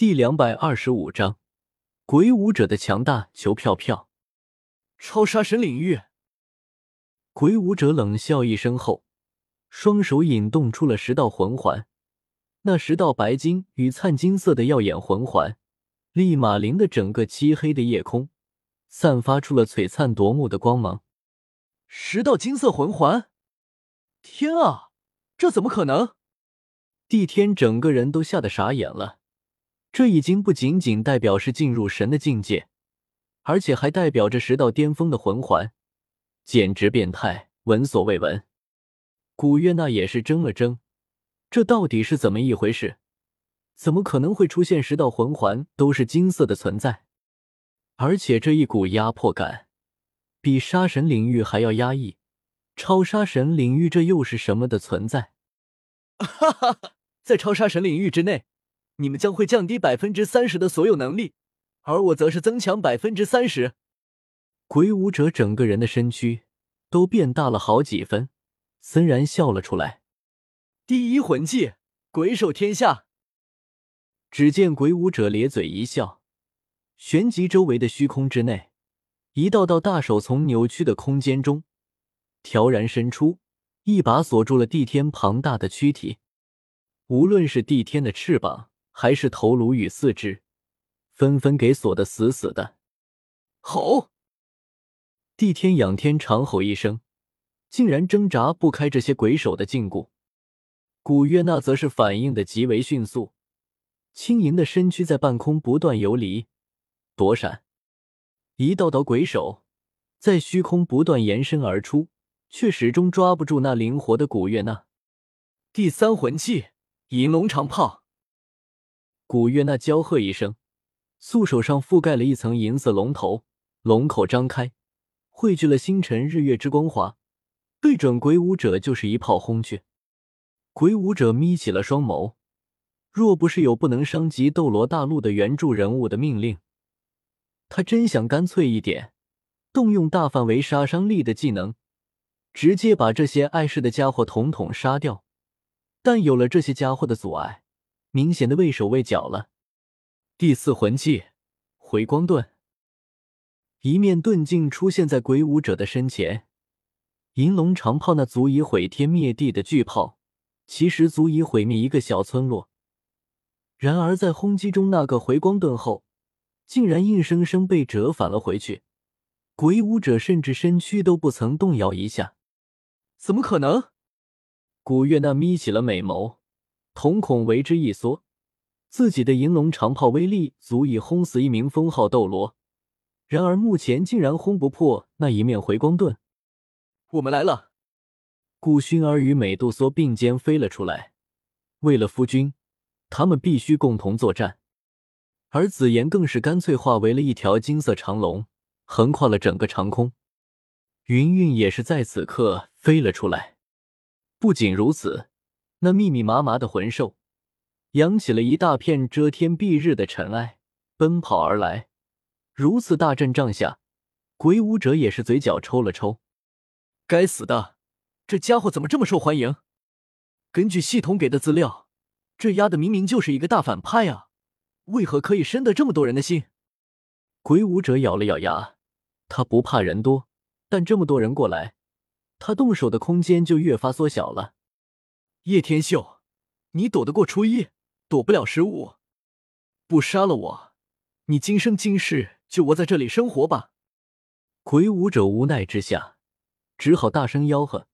第两百二十五章，鬼舞者的强大。求票票！超杀神领域！鬼武者冷笑一声后，双手引动出了十道魂环。那十道白金与灿金色的耀眼魂环，立马令的整个漆黑的夜空散发出了璀璨夺目的光芒。十道金色魂环！天啊，这怎么可能？帝天整个人都吓得傻眼了。这已经不仅仅代表是进入神的境界，而且还代表着十道巅峰的魂环，简直变态，闻所未闻。古月娜也是怔了怔，这到底是怎么一回事？怎么可能会出现十道魂环都是金色的存在？而且这一股压迫感，比杀神领域还要压抑。超杀神领域，这又是什么的存在？哈哈哈，在超杀神领域之内。你们将会降低百分之三十的所有能力，而我则是增强百分之三十。鬼舞者整个人的身躯都变大了好几分，森然笑了出来。第一魂技，鬼手天下。只见鬼舞者咧嘴一笑，旋即周围的虚空之内，一道道大手从扭曲的空间中悄然伸出，一把锁住了帝天庞大的躯体。无论是帝天的翅膀。还是头颅与四肢，纷纷给锁得死死的。吼！帝天仰天长吼一声，竟然挣扎不开这些鬼手的禁锢。古月娜则是反应的极为迅速，轻盈的身躯在半空不断游离、躲闪，一道道鬼手在虚空不断延伸而出，却始终抓不住那灵活的古月娜。第三魂技银龙长炮。古月娜娇喝一声，素手上覆盖了一层银色龙头，龙口张开，汇聚了星辰日月之光华，对准鬼舞者就是一炮轰去。鬼舞者眯起了双眸，若不是有不能伤及斗罗大陆的原著人物的命令，他真想干脆一点，动用大范围杀伤力的技能，直接把这些碍事的家伙统统杀掉。但有了这些家伙的阻碍。明显的畏手畏脚了。第四魂技回光盾，一面盾镜出现在鬼舞者的身前。银龙长炮那足以毁天灭地的巨炮，其实足以毁灭一个小村落。然而在轰击中，那个回光盾后，竟然硬生生被折返了回去。鬼舞者甚至身躯都不曾动摇一下。怎么可能？古月娜眯起了美眸。瞳孔为之一缩，自己的银龙长炮威力足以轰死一名封号斗罗，然而目前竟然轰不破那一面回光盾。我们来了！顾薰儿与美杜莎并肩飞了出来，为了夫君，他们必须共同作战。而紫妍更是干脆化为了一条金色长龙，横跨了整个长空。云云也是在此刻飞了出来。不仅如此。那密密麻麻的魂兽，扬起了一大片遮天蔽日的尘埃，奔跑而来。如此大阵仗下，鬼舞者也是嘴角抽了抽。该死的，这家伙怎么这么受欢迎？根据系统给的资料，这丫的明明就是一个大反派啊，为何可以深得这么多人的心？鬼舞者咬了咬牙，他不怕人多，但这么多人过来，他动手的空间就越发缩小了。叶天秀，你躲得过初一，躲不了十五。不杀了我，你今生今世就窝在这里生活吧。鬼舞者无奈之下，只好大声吆喝，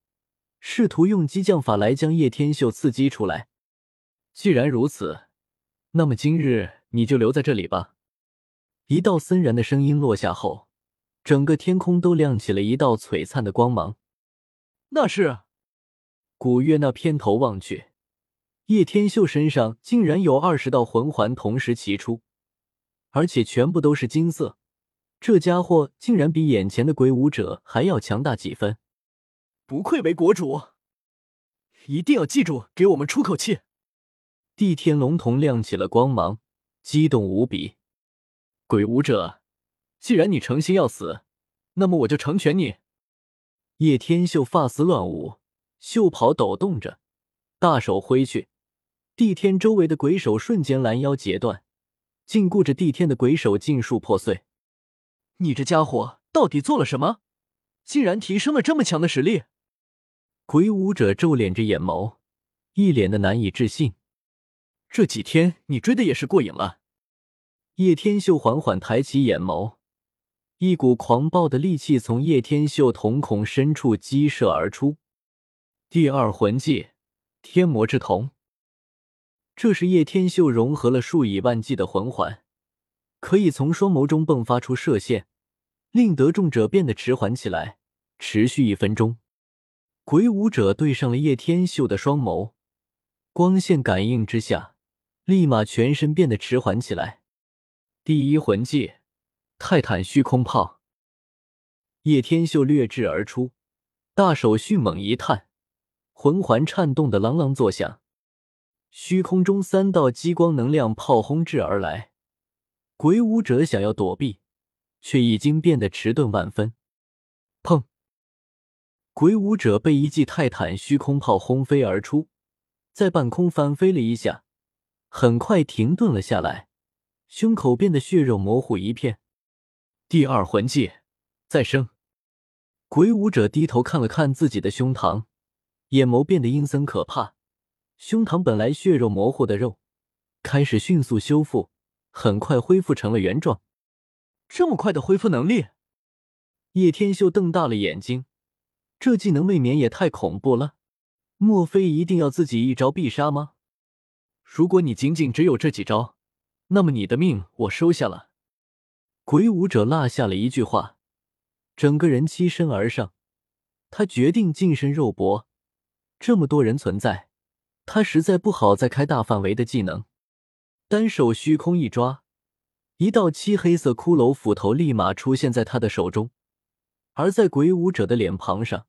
试图用激将法来将叶天秀刺激出来。既然如此，那么今日你就留在这里吧。一道森然的声音落下后，整个天空都亮起了一道璀璨的光芒。那是。古月那偏头望去，叶天秀身上竟然有二十道魂环同时齐出，而且全部都是金色。这家伙竟然比眼前的鬼武者还要强大几分，不愧为国主！一定要记住，给我们出口气！地天龙瞳亮起了光芒，激动无比。鬼武者，既然你诚心要死，那么我就成全你。叶天秀发丝乱舞。袖袍抖动着，大手挥去，帝天周围的鬼手瞬间拦腰截断，禁锢着帝天的鬼手尽数破碎。你这家伙到底做了什么？竟然提升了这么强的实力！鬼舞者皱敛着眼眸，一脸的难以置信。这几天你追的也是过瘾了。叶天秀缓缓抬起眼眸，一股狂暴的戾气从叶天秀瞳孔深处激射而出。第二魂技，天魔之瞳。这是叶天秀融合了数以万计的魂环，可以从双眸中迸发出射线，令得众者变得迟缓起来，持续一分钟。鬼舞者对上了叶天秀的双眸，光线感应之下，立马全身变得迟缓起来。第一魂技，泰坦虚空炮。叶天秀掠至而出，大手迅猛一探，魂环颤动的啷啷作响，虚空中三道激光能量炮轰至而来。鬼舞者想要躲避，却已经变得迟钝万分。砰！鬼舞者被一记泰坦虚空炮轰飞而出，在半空翻飞了一下，很快停顿了下来。胸口变得血肉模糊一片。第二魂技再生。鬼舞者低头看了看自己的胸膛，眼眸变得阴森可怕。胸膛本来血肉模糊的肉，开始迅速修复，很快恢复成了原状。这么快的恢复能力？叶天秀瞪大了眼睛，这技能未免也太恐怖了。莫非一定要自己一招必杀吗？如果你仅仅只有这几招。那么你的命我收下了。鬼舞者落下了一句话，整个人欺身而上。他决定近身肉搏。这么多人存在，他实在不好再开大范围的技能。单手虚空一抓，一道漆黑色骷髅斧头立马出现在他的手中，而在鬼舞者的脸庞上，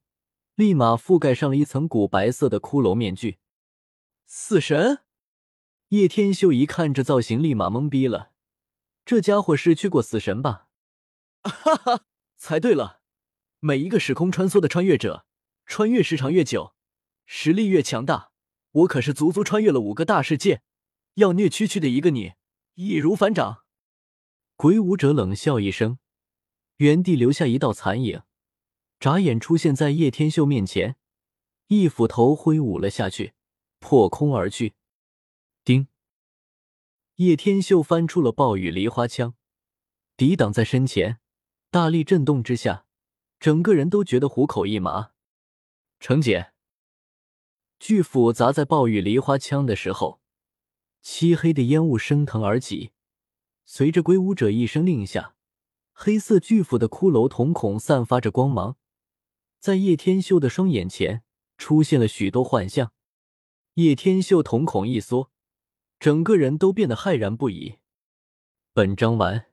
立马覆盖上了一层古白色的骷髅面具。死神。叶天秀一看这造型，立马懵逼了。这家伙是去过死神吧？哈哈，猜对了。每一个时空穿梭的穿越者，穿越时长越久，实力越强大。我可是足足穿越了五个大世界，要虐区区的一个你，易如反掌。鬼舞者冷笑一声，原地留下一道残影，眨眼出现在叶天秀面前，一斧头挥舞了下去，破空而去。丁，叶天秀翻出了暴雨梨花枪，抵挡在身前，大力震动之下，整个人都觉得虎口一麻。程姐，巨斧砸在暴雨梨花枪的时候，漆黑的烟雾升腾而起，随着鬼舞者一声令下，黑色巨斧的骷髅瞳孔散发着光芒，在叶天秀的双眼前出现了许多幻象。叶天秀瞳孔一缩。整个人都变得骇然不已。本章完。